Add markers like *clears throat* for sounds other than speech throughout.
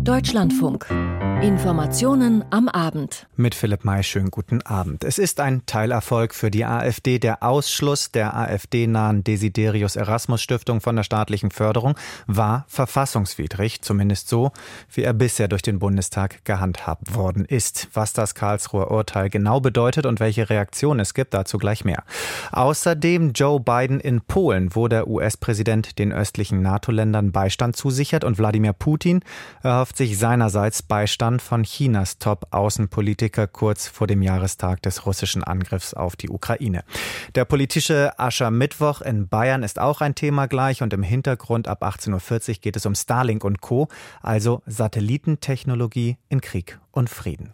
Deutschlandfunk. Informationen am Abend. Mit Philipp May, schönen guten Abend. Es ist ein Teilerfolg für die AfD. Der Ausschluss der AfD-nahen Desiderius Erasmus Stiftung von der staatlichen Förderung war verfassungswidrig, zumindest so, wie er bisher durch den Bundestag gehandhabt worden ist. Was das Karlsruher Urteil genau bedeutet und welche Reaktion es gibt, dazu gleich mehr. Außerdem Joe Biden in Polen, wo der US-Präsident den östlichen NATO-Ländern Beistand zusichert und Wladimir Putin erhofft sich seinerseits Beistand Stand von Chinas Top-Außenpolitiker kurz vor dem Jahrestag des russischen Angriffs auf die Ukraine. Der politische Aschermittwoch in Bayern ist auch ein Thema gleich und im Hintergrund ab 18.40 Uhr geht es um Starlink und Co., also Satellitentechnologie in Krieg und Frieden.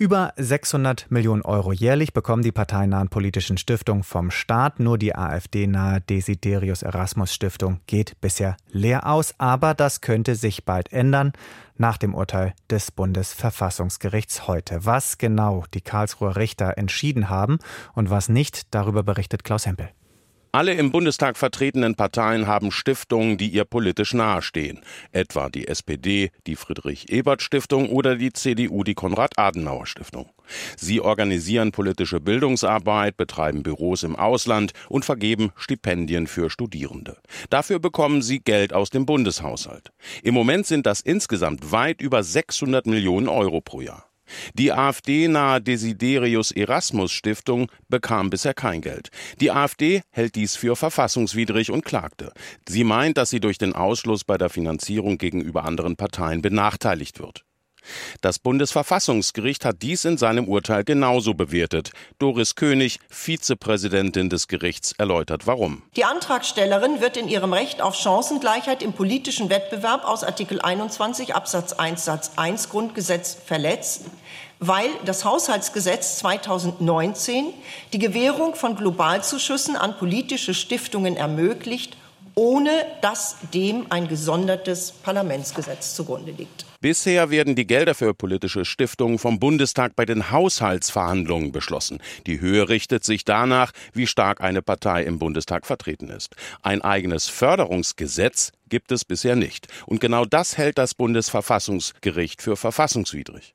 Über 600 Millionen Euro jährlich bekommen die parteinahen politischen Stiftungen vom Staat. Nur die AfD-nahe Desiderius Erasmus Stiftung geht bisher leer aus. Aber das könnte sich bald ändern nach dem Urteil des Bundesverfassungsgerichts heute. Was genau die Karlsruher Richter entschieden haben und was nicht, darüber berichtet Klaus Hempel. Alle im Bundestag vertretenen Parteien haben Stiftungen, die ihr politisch nahestehen, etwa die SPD, die Friedrich-Ebert-Stiftung oder die CDU, die Konrad-Adenauer-Stiftung. Sie organisieren politische Bildungsarbeit, betreiben Büros im Ausland und vergeben Stipendien für Studierende. Dafür bekommen sie Geld aus dem Bundeshaushalt. Im Moment sind das insgesamt weit über 600 Millionen Euro pro Jahr. Die AfD-nahe Desiderius Erasmus Stiftung bekam bisher kein Geld. Die AfD hält dies für verfassungswidrig und klagte. Sie meint, dass sie durch den Ausschluss bei der Finanzierung gegenüber anderen Parteien benachteiligt wird. Das Bundesverfassungsgericht hat dies in seinem Urteil genauso bewertet. Doris König, Vizepräsidentin des Gerichts, erläutert warum. Die Antragstellerin wird in ihrem Recht auf Chancengleichheit im politischen Wettbewerb aus Artikel 21 Absatz 1 Satz 1 Grundgesetz verletzt weil das Haushaltsgesetz 2019 die Gewährung von Globalzuschüssen an politische Stiftungen ermöglicht, ohne dass dem ein gesondertes Parlamentsgesetz zugrunde liegt. Bisher werden die Gelder für politische Stiftungen vom Bundestag bei den Haushaltsverhandlungen beschlossen. Die Höhe richtet sich danach, wie stark eine Partei im Bundestag vertreten ist. Ein eigenes Förderungsgesetz gibt es bisher nicht. Und genau das hält das Bundesverfassungsgericht für verfassungswidrig.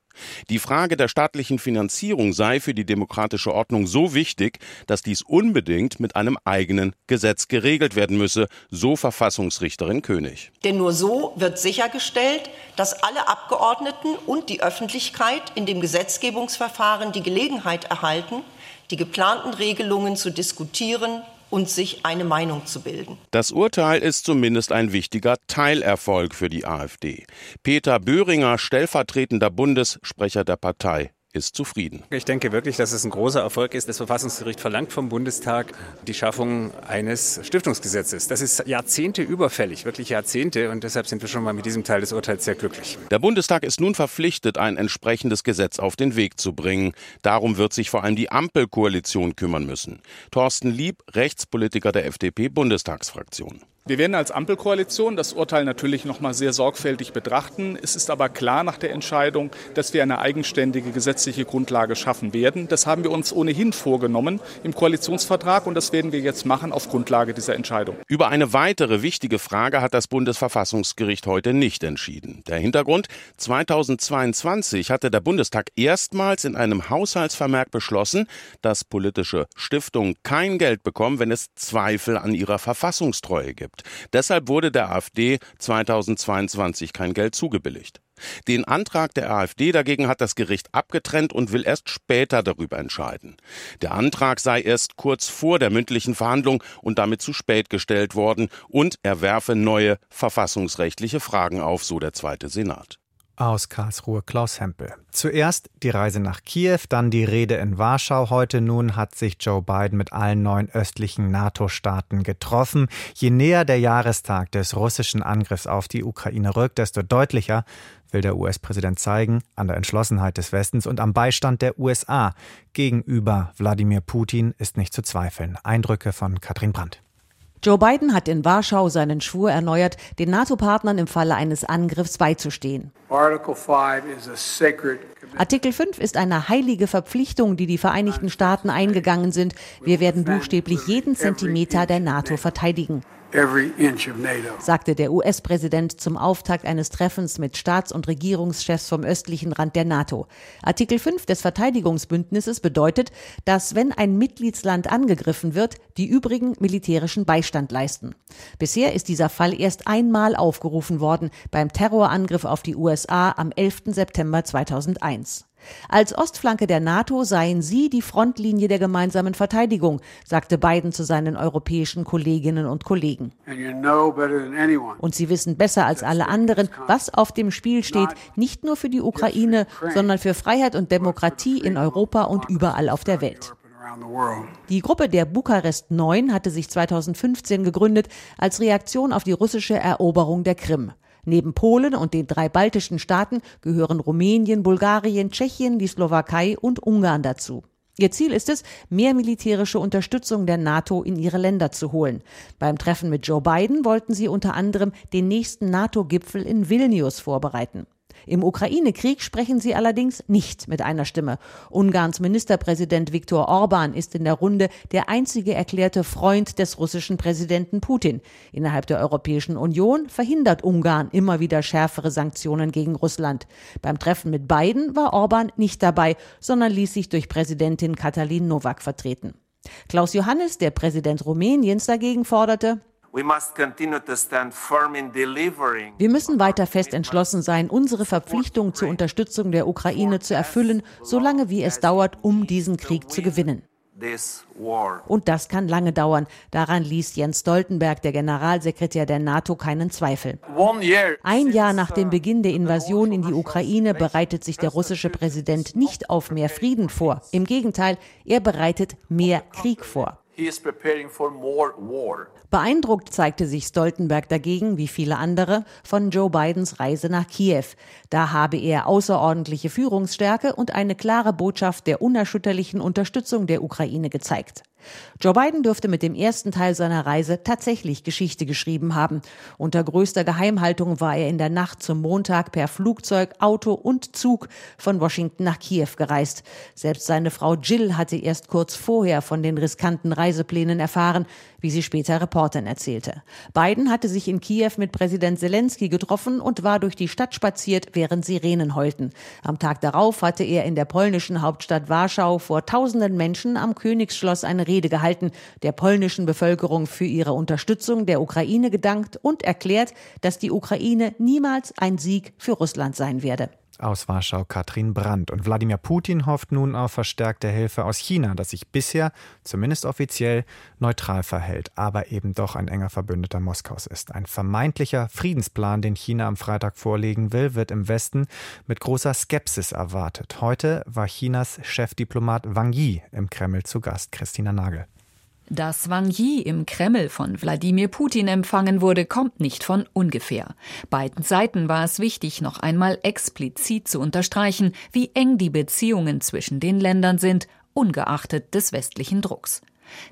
Die Frage der staatlichen Finanzierung sei für die demokratische Ordnung so wichtig, dass dies unbedingt mit einem eigenen Gesetz geregelt werden müsse, so Verfassungsrichterin König. Denn nur so wird sichergestellt, dass alle Abgeordneten und die Öffentlichkeit in dem Gesetzgebungsverfahren die Gelegenheit erhalten, die geplanten Regelungen zu diskutieren und sich eine Meinung zu bilden. Das Urteil ist zumindest ein wichtiger Teilerfolg für die AfD. Peter Böhringer, stellvertretender Bundessprecher der Partei, ist zufrieden. Ich denke wirklich, dass es ein großer Erfolg ist. Das Verfassungsgericht verlangt vom Bundestag die Schaffung eines Stiftungsgesetzes. Das ist Jahrzehnte überfällig, wirklich Jahrzehnte. Und deshalb sind wir schon mal mit diesem Teil des Urteils sehr glücklich. Der Bundestag ist nun verpflichtet, ein entsprechendes Gesetz auf den Weg zu bringen. Darum wird sich vor allem die Ampelkoalition kümmern müssen. Thorsten Lieb, Rechtspolitiker der FDP-Bundestagsfraktion. Wir werden als Ampelkoalition das Urteil natürlich noch mal sehr sorgfältig betrachten. Es ist aber klar nach der Entscheidung, dass wir eine eigenständige gesetzliche Grundlage schaffen werden. Das haben wir uns ohnehin vorgenommen im Koalitionsvertrag und das werden wir jetzt machen auf Grundlage dieser Entscheidung. Über eine weitere wichtige Frage hat das Bundesverfassungsgericht heute nicht entschieden. Der Hintergrund 2022 hatte der Bundestag erstmals in einem Haushaltsvermerk beschlossen, dass politische Stiftungen kein Geld bekommen, wenn es Zweifel an ihrer Verfassungstreue gibt gibt. Deshalb wurde der AfD 2022 kein Geld zugebilligt. Den Antrag der AfD dagegen hat das Gericht abgetrennt und will erst später darüber entscheiden. Der Antrag sei erst kurz vor der mündlichen Verhandlung und damit zu spät gestellt worden und er werfe neue verfassungsrechtliche Fragen auf, so der zweite Senat. Aus Karlsruhe Klaus Hempel. Zuerst die Reise nach Kiew, dann die Rede in Warschau. Heute nun hat sich Joe Biden mit allen neun östlichen NATO-Staaten getroffen. Je näher der Jahrestag des russischen Angriffs auf die Ukraine rückt, desto deutlicher will der US-Präsident zeigen an der Entschlossenheit des Westens und am Beistand der USA gegenüber Wladimir Putin ist nicht zu zweifeln. Eindrücke von Katrin Brandt. Joe Biden hat in Warschau seinen Schwur erneuert, den NATO-Partnern im Falle eines Angriffs beizustehen. Artikel 5 ist eine heilige Verpflichtung, die die Vereinigten Staaten eingegangen sind. Wir werden buchstäblich jeden Zentimeter der NATO verteidigen. Sagte der US-Präsident zum Auftakt eines Treffens mit Staats- und Regierungschefs vom östlichen Rand der NATO. Artikel 5 des Verteidigungsbündnisses bedeutet, dass wenn ein Mitgliedsland angegriffen wird, die übrigen militärischen Beistand leisten. Bisher ist dieser Fall erst einmal aufgerufen worden beim Terrorangriff auf die USA am 11. September 2001. Als Ostflanke der NATO seien sie die Frontlinie der gemeinsamen Verteidigung, sagte Biden zu seinen europäischen Kolleginnen und Kollegen. Und sie wissen besser als alle anderen, was auf dem Spiel steht, nicht nur für die Ukraine, sondern für Freiheit und Demokratie in Europa und überall auf der Welt. Die Gruppe der Bukarest 9 hatte sich 2015 gegründet als Reaktion auf die russische Eroberung der Krim. Neben Polen und den drei baltischen Staaten gehören Rumänien, Bulgarien, Tschechien, die Slowakei und Ungarn dazu. Ihr Ziel ist es, mehr militärische Unterstützung der NATO in ihre Länder zu holen. Beim Treffen mit Joe Biden wollten sie unter anderem den nächsten NATO-Gipfel in Vilnius vorbereiten. Im Ukraine-Krieg sprechen sie allerdings nicht mit einer Stimme. Ungarns Ministerpräsident Viktor Orban ist in der Runde der einzige erklärte Freund des russischen Präsidenten Putin. Innerhalb der Europäischen Union verhindert Ungarn immer wieder schärfere Sanktionen gegen Russland. Beim Treffen mit Biden war Orban nicht dabei, sondern ließ sich durch Präsidentin Katalin Nowak vertreten. Klaus Johannes, der Präsident Rumäniens, dagegen forderte, wir müssen weiter fest entschlossen sein, unsere Verpflichtung zur Unterstützung der Ukraine zu erfüllen, solange wie es dauert, um diesen Krieg zu gewinnen. Und das kann lange dauern. Daran ließ Jens Stoltenberg, der Generalsekretär der NATO, keinen Zweifel. Ein Jahr nach dem Beginn der Invasion in die Ukraine bereitet sich der russische Präsident nicht auf mehr Frieden vor. Im Gegenteil, er bereitet mehr Krieg vor. Beeindruckt zeigte sich Stoltenberg dagegen, wie viele andere, von Joe Bidens Reise nach Kiew. Da habe er außerordentliche Führungsstärke und eine klare Botschaft der unerschütterlichen Unterstützung der Ukraine gezeigt. Joe Biden dürfte mit dem ersten Teil seiner Reise tatsächlich Geschichte geschrieben haben. Unter größter Geheimhaltung war er in der Nacht zum Montag per Flugzeug, Auto und Zug von Washington nach Kiew gereist. Selbst seine Frau Jill hatte erst kurz vorher von den riskanten Reiseplänen erfahren, wie sie später Reportern erzählte. Biden hatte sich in Kiew mit Präsident Zelensky getroffen und war durch die Stadt spaziert, während Sirenen heulten. Am Tag darauf hatte er in der polnischen Hauptstadt Warschau vor tausenden Menschen am Königsschloss eine Rede gehalten, der polnischen Bevölkerung für ihre Unterstützung der Ukraine gedankt und erklärt, dass die Ukraine niemals ein Sieg für Russland sein werde. Aus Warschau Katrin Brandt. Und Wladimir Putin hofft nun auf verstärkte Hilfe aus China, das sich bisher, zumindest offiziell, neutral verhält, aber eben doch ein enger Verbündeter Moskaus ist. Ein vermeintlicher Friedensplan, den China am Freitag vorlegen will, wird im Westen mit großer Skepsis erwartet. Heute war Chinas Chefdiplomat Wang Yi im Kreml zu Gast. Christina Nagel. Dass Wang Yi im Kreml von Wladimir Putin empfangen wurde, kommt nicht von ungefähr. Beiden Seiten war es wichtig, noch einmal explizit zu unterstreichen, wie eng die Beziehungen zwischen den Ländern sind, ungeachtet des westlichen Drucks.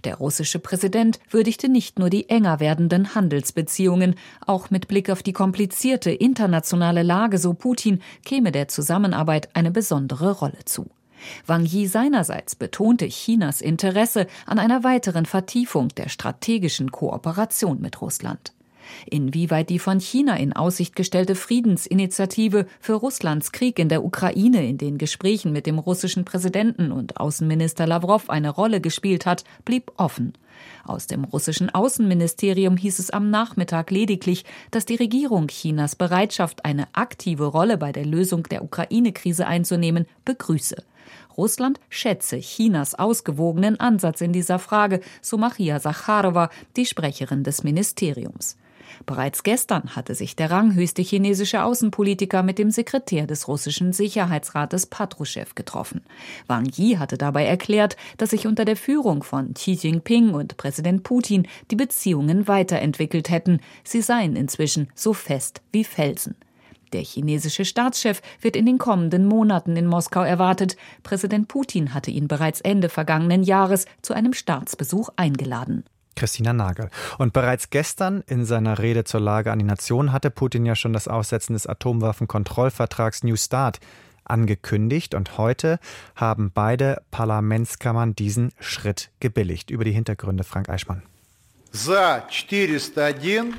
Der russische Präsident würdigte nicht nur die enger werdenden Handelsbeziehungen, auch mit Blick auf die komplizierte internationale Lage, so Putin, käme der Zusammenarbeit eine besondere Rolle zu. Wang Yi seinerseits betonte Chinas Interesse an einer weiteren Vertiefung der strategischen Kooperation mit Russland. Inwieweit die von China in Aussicht gestellte Friedensinitiative für Russlands Krieg in der Ukraine in den Gesprächen mit dem russischen Präsidenten und Außenminister Lavrov eine Rolle gespielt hat, blieb offen. Aus dem russischen Außenministerium hieß es am Nachmittag lediglich, dass die Regierung Chinas Bereitschaft, eine aktive Rolle bei der Lösung der Ukraine-Krise einzunehmen, begrüße. Russland schätze Chinas ausgewogenen Ansatz in dieser Frage, so Maria Sacharowa, die Sprecherin des Ministeriums. Bereits gestern hatte sich der ranghöchste chinesische Außenpolitiker mit dem Sekretär des russischen Sicherheitsrates Patruschew getroffen. Wang Yi hatte dabei erklärt, dass sich unter der Führung von Xi Jinping und Präsident Putin die Beziehungen weiterentwickelt hätten. Sie seien inzwischen so fest wie Felsen. Der chinesische Staatschef wird in den kommenden Monaten in Moskau erwartet. Präsident Putin hatte ihn bereits Ende vergangenen Jahres zu einem Staatsbesuch eingeladen. Christina Nagel. Und bereits gestern in seiner Rede zur Lage an die Nation hatte Putin ja schon das Aussetzen des Atomwaffenkontrollvertrags New Start angekündigt und heute haben beide Parlamentskammern diesen Schritt gebilligt. Über die Hintergründe Frank Eichmann.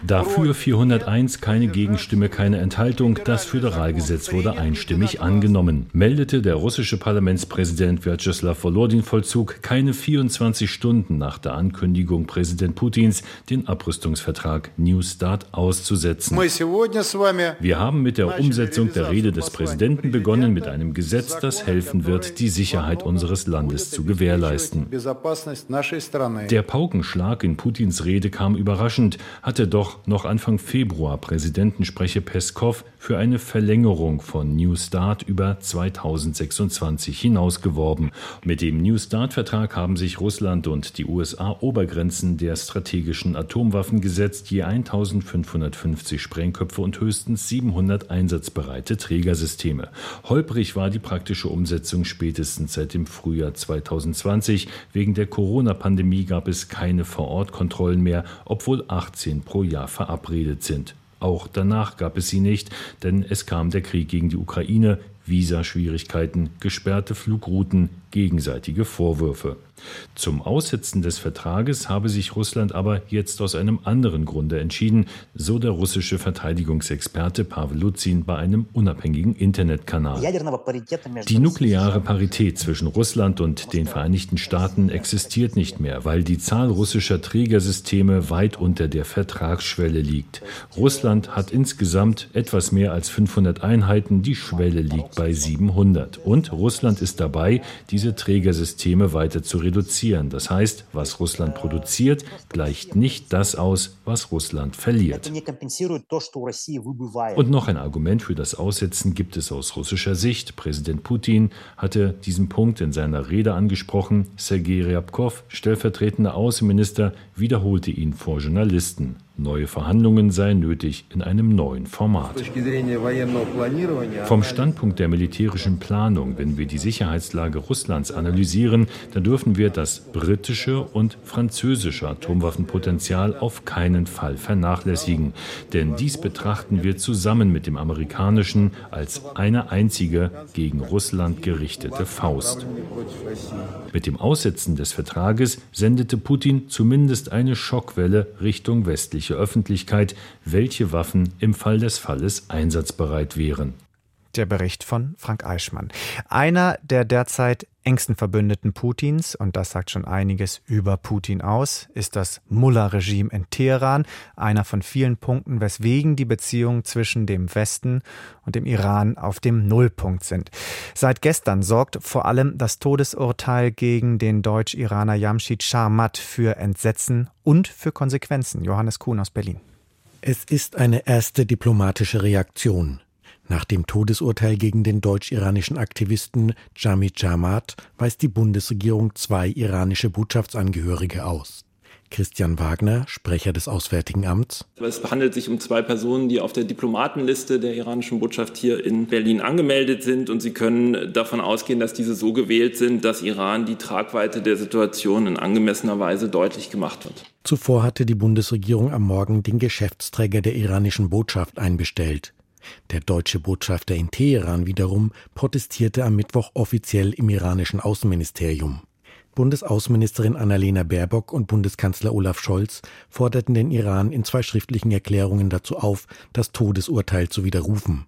Dafür 401, keine Gegenstimme, keine Enthaltung. Das Föderalgesetz wurde einstimmig angenommen, meldete der russische Parlamentspräsident Vyacheslav Volodin Vollzug keine 24 Stunden nach der Ankündigung Präsident Putins, den Abrüstungsvertrag New Start auszusetzen. Wir haben mit der Umsetzung der Rede des Präsidenten begonnen mit einem Gesetz, das helfen wird, die Sicherheit unseres Landes zu gewährleisten. Der Paukenschlag in Putins Rede kam überraschend, hatte doch noch Anfang Februar Präsidentensprecher Peskov für eine Verlängerung von New Start über 2026 hinausgeworben. Mit dem New Start-Vertrag haben sich Russland und die USA Obergrenzen der strategischen Atomwaffen gesetzt, je 1550 Sprengköpfe und höchstens 700 einsatzbereite Trägersysteme. Holprig war die praktische Umsetzung spätestens seit dem Frühjahr 2020. Wegen der Corona-Pandemie gab es keine Vorortkontrollen Kontrollen mehr, obwohl 18 pro Jahr verabredet sind. Auch danach gab es sie nicht, denn es kam der Krieg gegen die Ukraine, Visaschwierigkeiten, gesperrte Flugrouten, gegenseitige Vorwürfe. Zum Aussetzen des Vertrages habe sich Russland aber jetzt aus einem anderen Grunde entschieden, so der russische Verteidigungsexperte Pavel Luzin bei einem unabhängigen Internetkanal. Die nukleare Parität zwischen Russland und den Vereinigten Staaten existiert nicht mehr, weil die Zahl russischer Trägersysteme weit unter der Vertragsschwelle liegt. Russland hat insgesamt etwas mehr als 500 Einheiten, die Schwelle liegt bei 700. Und Russland ist dabei, diese Trägersysteme weiter zu reduzieren reduzieren. Das heißt, was Russland produziert, gleicht nicht das aus, was Russland verliert. Und noch ein Argument für das Aussetzen gibt es aus russischer Sicht. Präsident Putin hatte diesen Punkt in seiner Rede angesprochen. Sergei Ryabkov, stellvertretender Außenminister, wiederholte ihn vor Journalisten. Neue Verhandlungen seien nötig in einem neuen Format. Vom Standpunkt der militärischen Planung, wenn wir die Sicherheitslage Russlands analysieren, dann dürfen wir das britische und französische Atomwaffenpotenzial auf keinen Fall vernachlässigen. Denn dies betrachten wir zusammen mit dem amerikanischen als eine einzige gegen Russland gerichtete Faust. Mit dem Aussetzen des Vertrages sendete Putin zumindest eine Schockwelle Richtung westlich öffentliche Öffentlichkeit, welche Waffen im Fall des Falles einsatzbereit wären. Der Bericht von Frank Eichmann. Einer der derzeit engsten Verbündeten Putins, und das sagt schon einiges über Putin aus, ist das Mullah-Regime in Teheran, einer von vielen Punkten, weswegen die Beziehungen zwischen dem Westen und dem Iran auf dem Nullpunkt sind. Seit gestern sorgt vor allem das Todesurteil gegen den Deutsch-Iraner Jamshid Sharmat für Entsetzen und für Konsequenzen. Johannes Kuhn aus Berlin. Es ist eine erste diplomatische Reaktion. Nach dem Todesurteil gegen den deutsch-iranischen Aktivisten Jamid Jamat weist die Bundesregierung zwei iranische Botschaftsangehörige aus. Christian Wagner, Sprecher des Auswärtigen Amts. Es handelt sich um zwei Personen, die auf der Diplomatenliste der iranischen Botschaft hier in Berlin angemeldet sind. Und Sie können davon ausgehen, dass diese so gewählt sind, dass Iran die Tragweite der Situation in angemessener Weise deutlich gemacht wird. Zuvor hatte die Bundesregierung am Morgen den Geschäftsträger der iranischen Botschaft einbestellt. Der deutsche Botschafter in Teheran wiederum protestierte am Mittwoch offiziell im iranischen Außenministerium. Bundesaußenministerin Annalena Baerbock und Bundeskanzler Olaf Scholz forderten den Iran in zwei schriftlichen Erklärungen dazu auf, das Todesurteil zu widerrufen.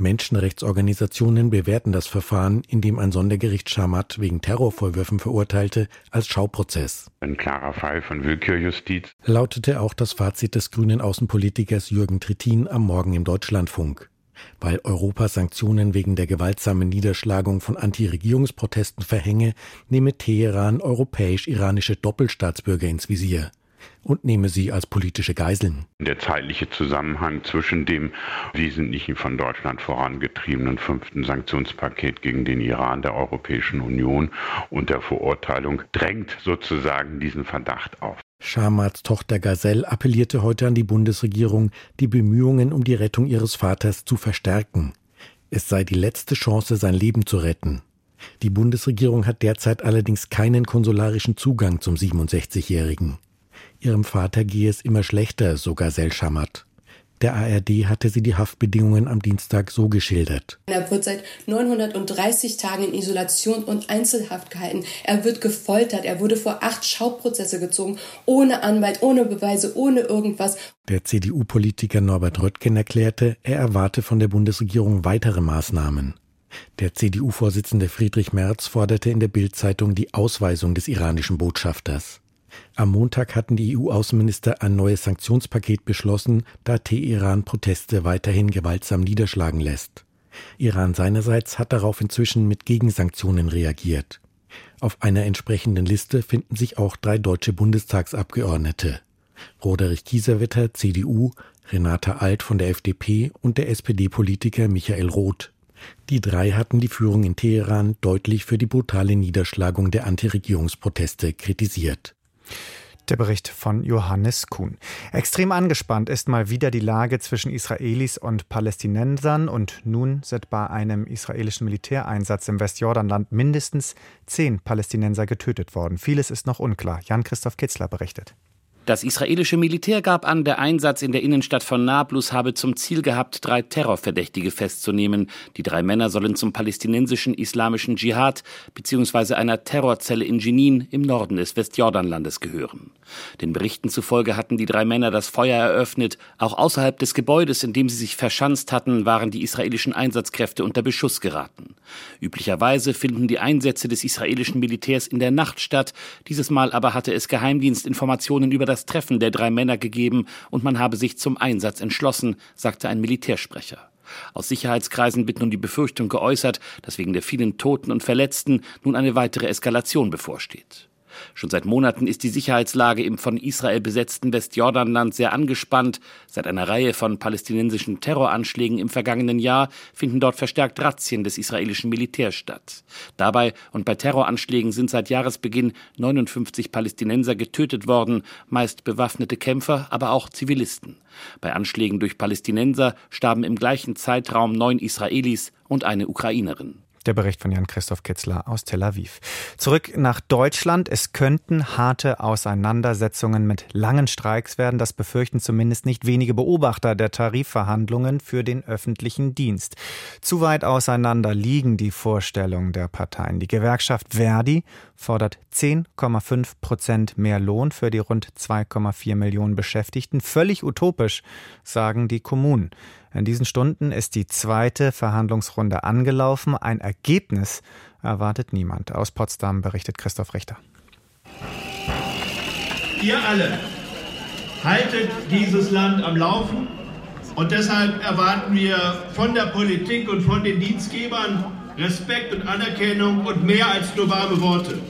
Menschenrechtsorganisationen bewerten das Verfahren, in dem ein Sondergericht Schamat wegen Terrorvorwürfen verurteilte, als Schauprozess. Ein klarer Fall von Willkürjustiz. Lautete auch das Fazit des grünen Außenpolitikers Jürgen Trittin am Morgen im Deutschlandfunk. Weil Europa Sanktionen wegen der gewaltsamen Niederschlagung von Anti-Regierungsprotesten verhänge, nehme Teheran europäisch-iranische Doppelstaatsbürger ins Visier und nehme sie als politische Geiseln. Der zeitliche Zusammenhang zwischen dem wesentlichen von Deutschland vorangetriebenen fünften Sanktionspaket gegen den Iran der Europäischen Union und der Verurteilung drängt sozusagen diesen Verdacht auf. Schamats Tochter Gazelle appellierte heute an die Bundesregierung, die Bemühungen um die Rettung ihres Vaters zu verstärken. Es sei die letzte Chance, sein Leben zu retten. Die Bundesregierung hat derzeit allerdings keinen konsularischen Zugang zum 67-Jährigen. Ihrem Vater gehe es immer schlechter, sogar Selchamat. Der ARD hatte sie die Haftbedingungen am Dienstag so geschildert. Er wird seit 930 Tagen in Isolation und Einzelhaft gehalten. Er wird gefoltert. Er wurde vor acht Schauprozesse gezogen, ohne Anwalt, ohne Beweise, ohne irgendwas. Der CDU-Politiker Norbert Röttgen erklärte, er erwarte von der Bundesregierung weitere Maßnahmen. Der CDU-Vorsitzende Friedrich Merz forderte in der Bild-Zeitung die Ausweisung des iranischen Botschafters. Am Montag hatten die EU-Außenminister ein neues Sanktionspaket beschlossen, da Teheran Proteste weiterhin gewaltsam niederschlagen lässt. Iran seinerseits hat darauf inzwischen mit Gegensanktionen reagiert. Auf einer entsprechenden Liste finden sich auch drei deutsche Bundestagsabgeordnete. Roderich Kieserwetter, CDU, Renata Alt von der FDP und der SPD-Politiker Michael Roth. Die drei hatten die Führung in Teheran deutlich für die brutale Niederschlagung der Antiregierungsproteste kritisiert. Der Bericht von Johannes Kuhn. Extrem angespannt ist mal wieder die Lage zwischen Israelis und Palästinensern und nun sind bei einem israelischen Militäreinsatz im Westjordanland mindestens zehn Palästinenser getötet worden. Vieles ist noch unklar. Jan-Christoph Kitzler berichtet. Das israelische Militär gab an, der Einsatz in der Innenstadt von Nablus habe zum Ziel gehabt, drei Terrorverdächtige festzunehmen. Die drei Männer sollen zum palästinensischen islamischen Dschihad bzw. einer Terrorzelle in Jenin im Norden des Westjordanlandes gehören. Den Berichten zufolge hatten die drei Männer das Feuer eröffnet. Auch außerhalb des Gebäudes, in dem sie sich verschanzt hatten, waren die israelischen Einsatzkräfte unter Beschuss geraten. Üblicherweise finden die Einsätze des israelischen Militärs in der Nacht statt. Dieses Mal aber hatte es Geheimdienstinformationen über das das Treffen der drei Männer gegeben und man habe sich zum Einsatz entschlossen, sagte ein Militärsprecher. Aus Sicherheitskreisen wird nun die Befürchtung geäußert, dass wegen der vielen Toten und Verletzten nun eine weitere Eskalation bevorsteht. Schon seit Monaten ist die Sicherheitslage im von Israel besetzten Westjordanland sehr angespannt. Seit einer Reihe von palästinensischen Terroranschlägen im vergangenen Jahr finden dort verstärkt Razzien des israelischen Militärs statt. Dabei und bei Terroranschlägen sind seit Jahresbeginn 59 Palästinenser getötet worden, meist bewaffnete Kämpfer, aber auch Zivilisten. Bei Anschlägen durch Palästinenser starben im gleichen Zeitraum neun Israelis und eine Ukrainerin. Der Bericht von Jan-Christoph Kitzler aus Tel Aviv. Zurück nach Deutschland. Es könnten harte Auseinandersetzungen mit langen Streiks werden. Das befürchten zumindest nicht wenige Beobachter der Tarifverhandlungen für den öffentlichen Dienst. Zu weit auseinander liegen die Vorstellungen der Parteien. Die Gewerkschaft Verdi fordert 10,5 Prozent mehr Lohn für die rund 2,4 Millionen Beschäftigten. Völlig utopisch, sagen die Kommunen. In diesen Stunden ist die zweite Verhandlungsrunde angelaufen. Ein Ergebnis erwartet niemand. Aus Potsdam berichtet Christoph Richter. Ihr alle haltet dieses Land am Laufen und deshalb erwarten wir von der Politik und von den Dienstgebern Respekt und Anerkennung und mehr als nur warme Worte.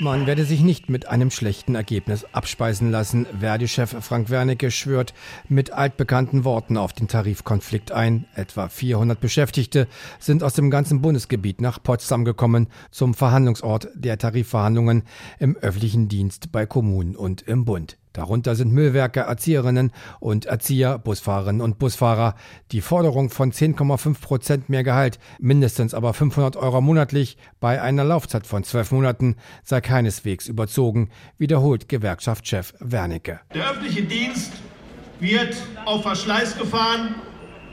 Man werde sich nicht mit einem schlechten Ergebnis abspeisen lassen. Verdi-Chef Frank Wernicke schwört mit altbekannten Worten auf den Tarifkonflikt ein. Etwa 400 Beschäftigte sind aus dem ganzen Bundesgebiet nach Potsdam gekommen zum Verhandlungsort der Tarifverhandlungen im öffentlichen Dienst bei Kommunen und im Bund. Darunter sind Müllwerker, Erzieherinnen und Erzieher, Busfahrerinnen und Busfahrer. Die Forderung von 10,5 Prozent mehr Gehalt, mindestens aber 500 Euro monatlich bei einer Laufzeit von zwölf Monaten sei keineswegs überzogen, wiederholt Gewerkschaftschef Wernicke. Der öffentliche Dienst wird auf Verschleiß gefahren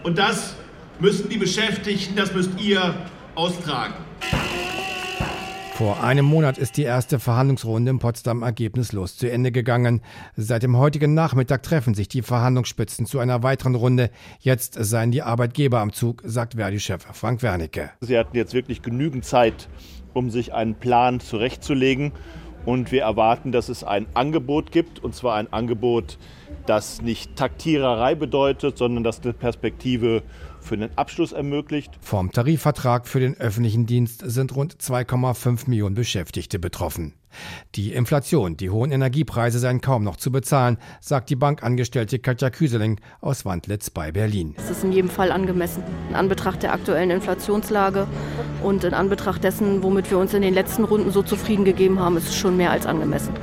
und das müssen die Beschäftigten, das müsst ihr austragen. Vor einem Monat ist die erste Verhandlungsrunde in Potsdam ergebnislos zu Ende gegangen. Seit dem heutigen Nachmittag treffen sich die Verhandlungsspitzen zu einer weiteren Runde. Jetzt seien die Arbeitgeber am Zug, sagt Verdi-Chef Frank Wernicke. Sie hatten jetzt wirklich genügend Zeit, um sich einen Plan zurechtzulegen. Und wir erwarten, dass es ein Angebot gibt, und zwar ein Angebot, das nicht Taktiererei bedeutet, sondern das eine Perspektive für den Abschluss ermöglicht. Vom Tarifvertrag für den öffentlichen Dienst sind rund 2,5 Millionen Beschäftigte betroffen. Die Inflation, die hohen Energiepreise seien kaum noch zu bezahlen, sagt die Bankangestellte Katja Küseling aus Wandlitz bei Berlin. Es ist in jedem Fall angemessen. In Anbetracht der aktuellen Inflationslage und in Anbetracht dessen, womit wir uns in den letzten Runden so zufrieden gegeben haben, ist es schon mehr als angemessen.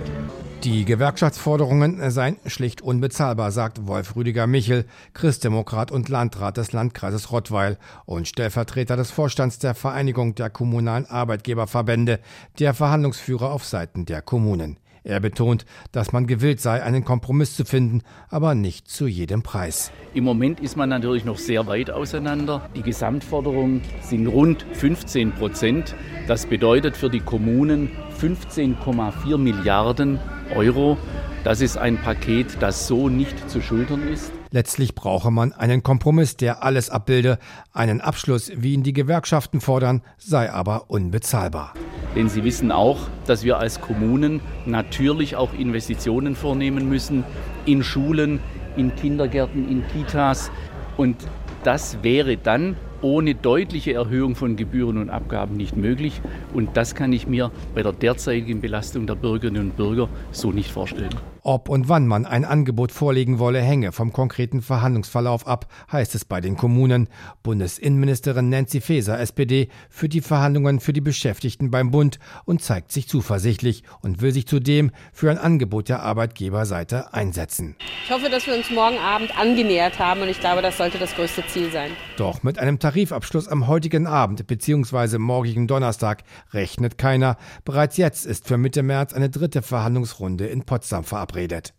Die Gewerkschaftsforderungen seien schlicht unbezahlbar, sagt Wolf Rüdiger Michel, Christdemokrat und Landrat des Landkreises Rottweil und Stellvertreter des Vorstands der Vereinigung der kommunalen Arbeitgeberverbände, der Verhandlungsführer auf Seiten der Kommunen. Er betont, dass man gewillt sei, einen Kompromiss zu finden, aber nicht zu jedem Preis. Im Moment ist man natürlich noch sehr weit auseinander. Die Gesamtforderungen sind rund 15 Prozent. Das bedeutet für die Kommunen 15,4 Milliarden Euro. Das ist ein Paket, das so nicht zu schultern ist. Letztlich brauche man einen Kompromiss, der alles abbilde. Einen Abschluss, wie ihn die Gewerkschaften fordern, sei aber unbezahlbar. Denn Sie wissen auch, dass wir als Kommunen natürlich auch Investitionen vornehmen müssen in Schulen, in Kindergärten, in Kitas. Und das wäre dann ohne deutliche Erhöhung von Gebühren und Abgaben nicht möglich. Und das kann ich mir bei der derzeitigen Belastung der Bürgerinnen und Bürger so nicht vorstellen. Ob und wann man ein Angebot vorlegen wolle, hänge vom konkreten Verhandlungsverlauf ab, heißt es bei den Kommunen. Bundesinnenministerin Nancy Faeser, SPD, führt die Verhandlungen für die Beschäftigten beim Bund und zeigt sich zuversichtlich und will sich zudem für ein Angebot der Arbeitgeberseite einsetzen. Ich hoffe, dass wir uns morgen Abend angenähert haben und ich glaube, das sollte das größte Ziel sein. Doch mit einem Tarifabschluss am heutigen Abend bzw. morgigen Donnerstag rechnet keiner. Bereits jetzt ist für Mitte März eine dritte Verhandlungsrunde in Potsdam verabredet verabredet.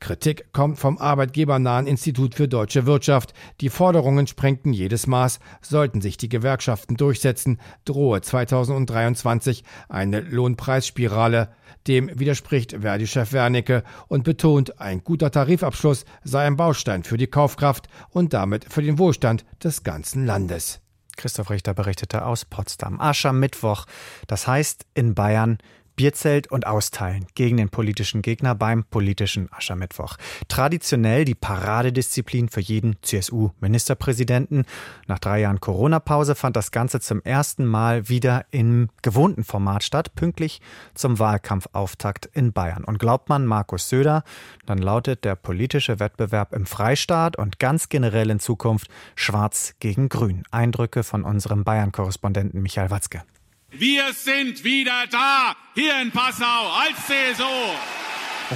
Kritik kommt vom arbeitgebernahen Institut für deutsche Wirtschaft. Die Forderungen sprengten jedes Maß. Sollten sich die Gewerkschaften durchsetzen, drohe 2023 eine Lohnpreisspirale. Dem widerspricht Verdi-Chef Wernicke und betont, ein guter Tarifabschluss sei ein Baustein für die Kaufkraft und damit für den Wohlstand des ganzen Landes. Christoph Richter berichtete aus Potsdam. Aschermittwoch. Das heißt in Bayern Bierzelt und austeilen gegen den politischen Gegner beim politischen Aschermittwoch. Traditionell die Paradedisziplin für jeden CSU-Ministerpräsidenten. Nach drei Jahren Corona-Pause fand das Ganze zum ersten Mal wieder im gewohnten Format statt, pünktlich zum Wahlkampfauftakt in Bayern. Und glaubt man Markus Söder, dann lautet der politische Wettbewerb im Freistaat und ganz generell in Zukunft Schwarz gegen Grün. Eindrücke von unserem Bayern-Korrespondenten Michael Watzke. Wir sind wieder da, hier in Passau als CSU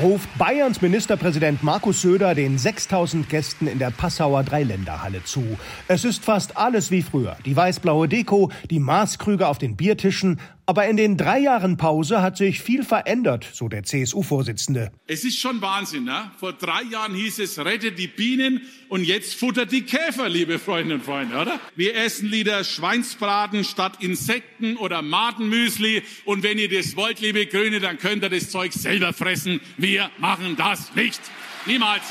ruft Bayerns Ministerpräsident Markus Söder den 6000 Gästen in der Passauer Dreiländerhalle zu. Es ist fast alles wie früher. Die weiß-blaue Deko, die Maßkrüge auf den Biertischen. Aber in den drei Jahren Pause hat sich viel verändert, so der CSU-Vorsitzende. Es ist schon Wahnsinn, ne? Vor drei Jahren hieß es, rettet die Bienen und jetzt futtert die Käfer, liebe Freundinnen und Freunde, oder? Wir essen lieber Schweinsbraten statt Insekten oder Madenmüsli. Und wenn ihr das wollt, liebe Grüne, dann könnt ihr das Zeug selber fressen. Wir machen das nicht. Niemals.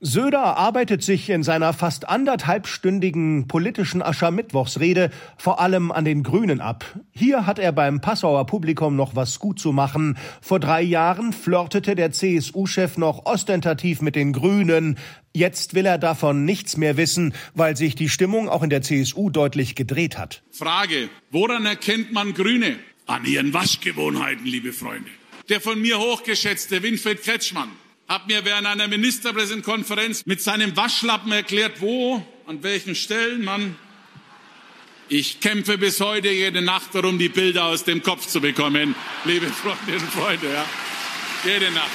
Söder arbeitet sich in seiner fast anderthalbstündigen politischen Aschermittwochsrede vor allem an den Grünen ab. Hier hat er beim Passauer Publikum noch was gut zu machen. Vor drei Jahren flirtete der CSU-Chef noch ostentativ mit den Grünen. Jetzt will er davon nichts mehr wissen, weil sich die Stimmung auch in der CSU deutlich gedreht hat. Frage, woran erkennt man Grüne? An ihren Waschgewohnheiten, liebe Freunde. Der von mir hochgeschätzte Winfried Kretschmann hat mir während einer Ministerpräsidentenkonferenz mit seinem Waschlappen erklärt, wo, an welchen Stellen man. Ich kämpfe bis heute jede Nacht darum, die Bilder aus dem Kopf zu bekommen, liebe Freundinnen und Freunde. Ja. Jede Nacht.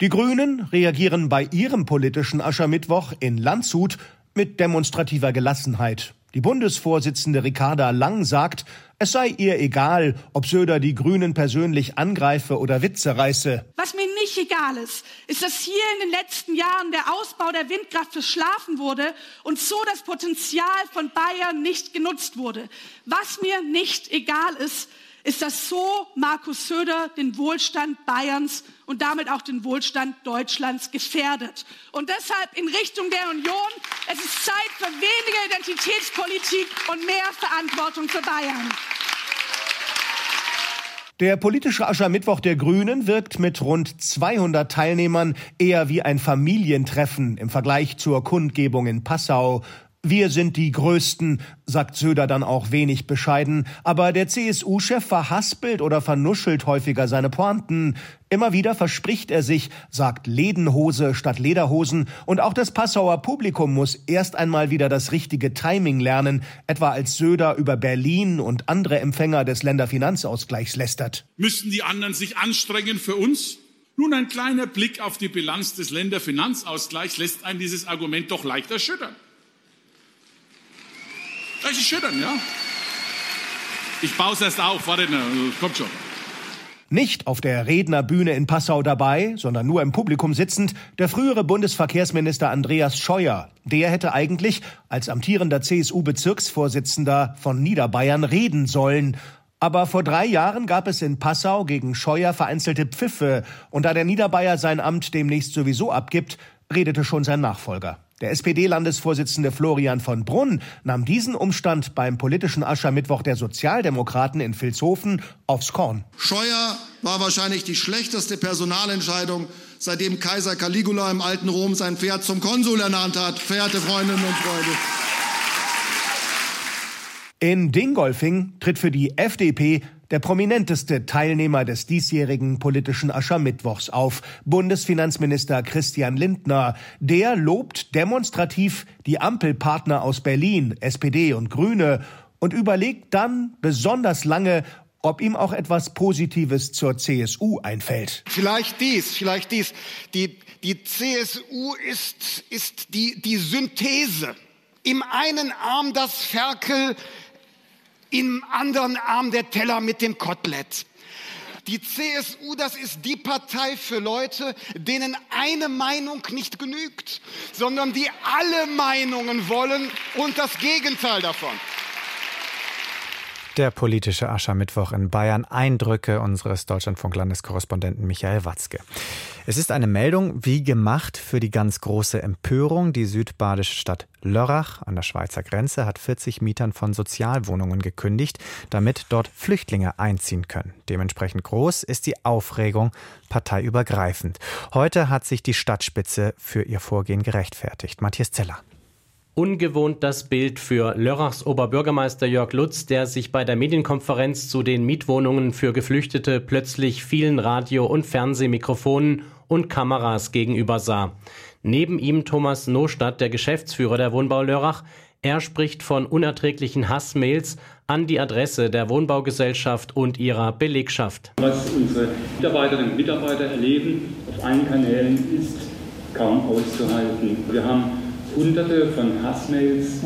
Die Grünen reagieren bei ihrem politischen Aschermittwoch in Landshut mit demonstrativer Gelassenheit. Die Bundesvorsitzende Ricarda Lang sagt, es sei ihr egal, ob Söder die Grünen persönlich angreife oder Witze reiße. Was mir nicht egal ist, ist, dass hier in den letzten Jahren der Ausbau der Windkraft verschlafen wurde und so das Potenzial von Bayern nicht genutzt wurde. Was mir nicht egal ist, ist, dass so Markus Söder den Wohlstand Bayerns und damit auch den Wohlstand Deutschlands gefährdet. Und deshalb in Richtung der Union, es ist Zeit für weniger Identitätspolitik und mehr Verantwortung für Bayern. Der politische Aschermittwoch der Grünen wirkt mit rund 200 Teilnehmern eher wie ein Familientreffen im Vergleich zur Kundgebung in Passau. Wir sind die Größten, sagt Söder dann auch wenig bescheiden, aber der CSU-Chef verhaspelt oder vernuschelt häufiger seine Pointen. Immer wieder verspricht er sich, sagt Ledenhose statt Lederhosen, und auch das Passauer Publikum muss erst einmal wieder das richtige Timing lernen, etwa als Söder über Berlin und andere Empfänger des Länderfinanzausgleichs lästert. Müssen die anderen sich anstrengen für uns? Nun, ein kleiner Blick auf die Bilanz des Länderfinanzausgleichs lässt einen dieses Argument doch leicht erschüttern. Richtig schüttern, ja? Ich baue es erst auf, warte, kommt schon. Nicht auf der Rednerbühne in Passau dabei, sondern nur im Publikum sitzend, der frühere Bundesverkehrsminister Andreas Scheuer. Der hätte eigentlich als amtierender CSU-Bezirksvorsitzender von Niederbayern reden sollen. Aber vor drei Jahren gab es in Passau gegen Scheuer vereinzelte Pfiffe, und da der Niederbayer sein Amt demnächst sowieso abgibt, redete schon sein Nachfolger. Der SPD-Landesvorsitzende Florian von Brunn nahm diesen Umstand beim politischen Aschermittwoch der Sozialdemokraten in Vilshofen aufs Korn. Scheuer war wahrscheinlich die schlechteste Personalentscheidung, seitdem Kaiser Caligula im alten Rom sein Pferd zum Konsul ernannt hat. Verehrte Freundinnen und Freunde. In Dingolfing tritt für die FDP der prominenteste Teilnehmer des diesjährigen politischen Aschermittwochs auf, Bundesfinanzminister Christian Lindner. Der lobt demonstrativ die Ampelpartner aus Berlin, SPD und Grüne, und überlegt dann besonders lange, ob ihm auch etwas Positives zur CSU einfällt. Vielleicht dies, vielleicht dies. Die, die CSU ist, ist die, die Synthese. Im einen Arm das Ferkel, im anderen Arm der Teller mit dem Kotelett. Die CSU, das ist die Partei für Leute, denen eine Meinung nicht genügt, sondern die alle Meinungen wollen und das Gegenteil davon. Der politische Aschermittwoch in Bayern. Eindrücke unseres Deutschlandfunk-Landeskorrespondenten Michael Watzke. Es ist eine Meldung wie gemacht für die ganz große Empörung. Die südbadische Stadt Lörrach an der Schweizer Grenze hat 40 Mietern von Sozialwohnungen gekündigt, damit dort Flüchtlinge einziehen können. Dementsprechend groß ist die Aufregung parteiübergreifend. Heute hat sich die Stadtspitze für ihr Vorgehen gerechtfertigt. Matthias Zeller. Ungewohnt das Bild für Lörrachs Oberbürgermeister Jörg Lutz, der sich bei der Medienkonferenz zu den Mietwohnungen für Geflüchtete plötzlich vielen Radio- und Fernsehmikrofonen und Kameras gegenüber sah. Neben ihm Thomas Nostadt, der Geschäftsführer der Wohnbau Lörrach. Er spricht von unerträglichen Hassmails an die Adresse der Wohnbaugesellschaft und ihrer Belegschaft. Was unsere Mitarbeiterinnen und Mitarbeiter erleben auf allen Kanälen ist kaum auszuhalten. Wir haben Hunderte von Hassmails,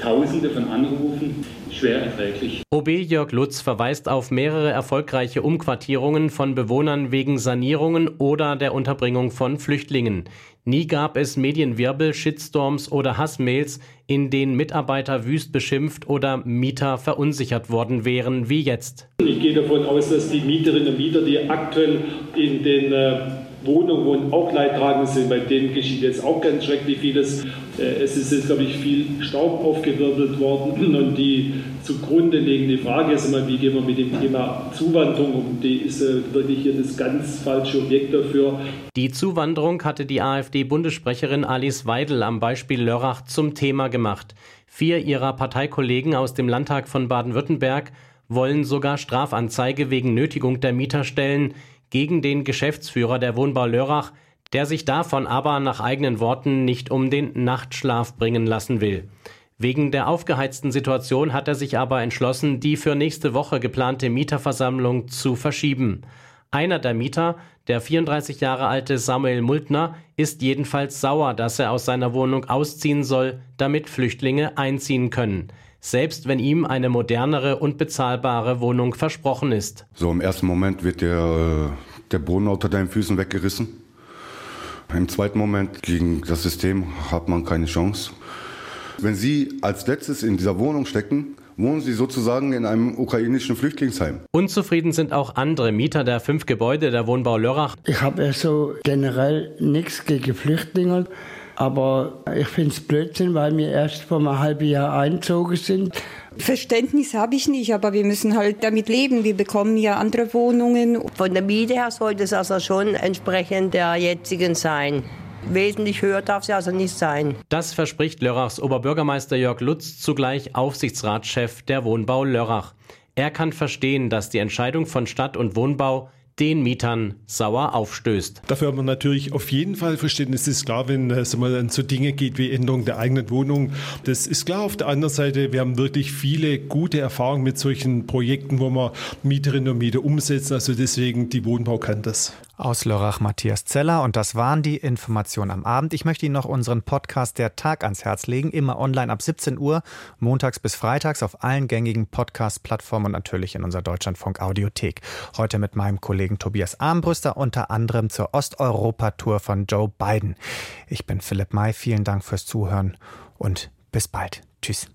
Tausende von Anrufen, schwer erträglich. OB Jörg Lutz verweist auf mehrere erfolgreiche Umquartierungen von Bewohnern wegen Sanierungen oder der Unterbringung von Flüchtlingen. Nie gab es Medienwirbel, Shitstorms oder Hassmails, in denen Mitarbeiter wüst beschimpft oder Mieter verunsichert worden wären, wie jetzt. Ich gehe davon aus, dass die Mieterinnen und Mieter, die aktuell in den äh, Wohnungen auch leidtragend sind. Bei denen geschieht jetzt auch ganz schrecklich vieles. Äh, es ist jetzt, glaube ich, viel Staub aufgewirbelt worden *clears throat* und die zugrunde liegende Frage ist immer, wie gehen wir mit dem Thema Zuwanderung um? Die ist äh, wirklich hier das ganz falsche Objekt dafür. Die Zuwanderung hatte die AfD-Bundessprecherin Alice Weidel am Beispiel Lörrach zum Thema gemacht. Vier ihrer Parteikollegen aus dem Landtag von Baden-Württemberg wollen sogar Strafanzeige wegen Nötigung der Mieter stellen gegen den Geschäftsführer der Wohnbau Lörrach, der sich davon aber nach eigenen Worten nicht um den Nachtschlaf bringen lassen will. Wegen der aufgeheizten Situation hat er sich aber entschlossen, die für nächste Woche geplante Mieterversammlung zu verschieben. Einer der Mieter, der 34 Jahre alte Samuel Multner, ist jedenfalls sauer, dass er aus seiner Wohnung ausziehen soll, damit Flüchtlinge einziehen können selbst wenn ihm eine modernere und bezahlbare Wohnung versprochen ist. So im ersten Moment wird der, äh, der Boden unter deinen Füßen weggerissen. Im zweiten Moment gegen das System hat man keine Chance. Wenn Sie als letztes in dieser Wohnung stecken, wohnen sie sozusagen in einem ukrainischen Flüchtlingsheim. Unzufrieden sind auch andere Mieter der fünf Gebäude der Wohnbau Lörrach. Ich habe so generell nichts gegen Flüchtlinge. Aber ich finde es Blödsinn, weil wir erst vor einem halben Jahr eingezogen sind. Verständnis habe ich nicht, aber wir müssen halt damit leben. Wir bekommen ja andere Wohnungen. Von der Miete her sollte es also schon entsprechend der jetzigen sein. Wesentlich höher darf sie also nicht sein. Das verspricht Lörrachs Oberbürgermeister Jörg Lutz, zugleich Aufsichtsratschef der Wohnbau Lörrach. Er kann verstehen, dass die Entscheidung von Stadt und Wohnbau den Mietern sauer aufstößt. Dafür haben wir natürlich auf jeden Fall Verständnis. Es ist klar, wenn es mal an so Dinge geht wie Änderung der eigenen Wohnung. Das ist klar. Auf der anderen Seite, wir haben wirklich viele gute Erfahrungen mit solchen Projekten, wo wir Mieterinnen und Mieter umsetzen. Also deswegen, die Wohnbau kann das. Aus Lörrach Matthias Zeller und das waren die Informationen am Abend. Ich möchte Ihnen noch unseren Podcast Der Tag ans Herz legen, immer online ab 17 Uhr, montags bis freitags auf allen gängigen Podcast-Plattformen und natürlich in unserer Deutschlandfunk Audiothek. Heute mit meinem Kollegen Tobias Armbrüster unter anderem zur Osteuropa-Tour von Joe Biden. Ich bin Philipp May, vielen Dank fürs Zuhören und bis bald. Tschüss.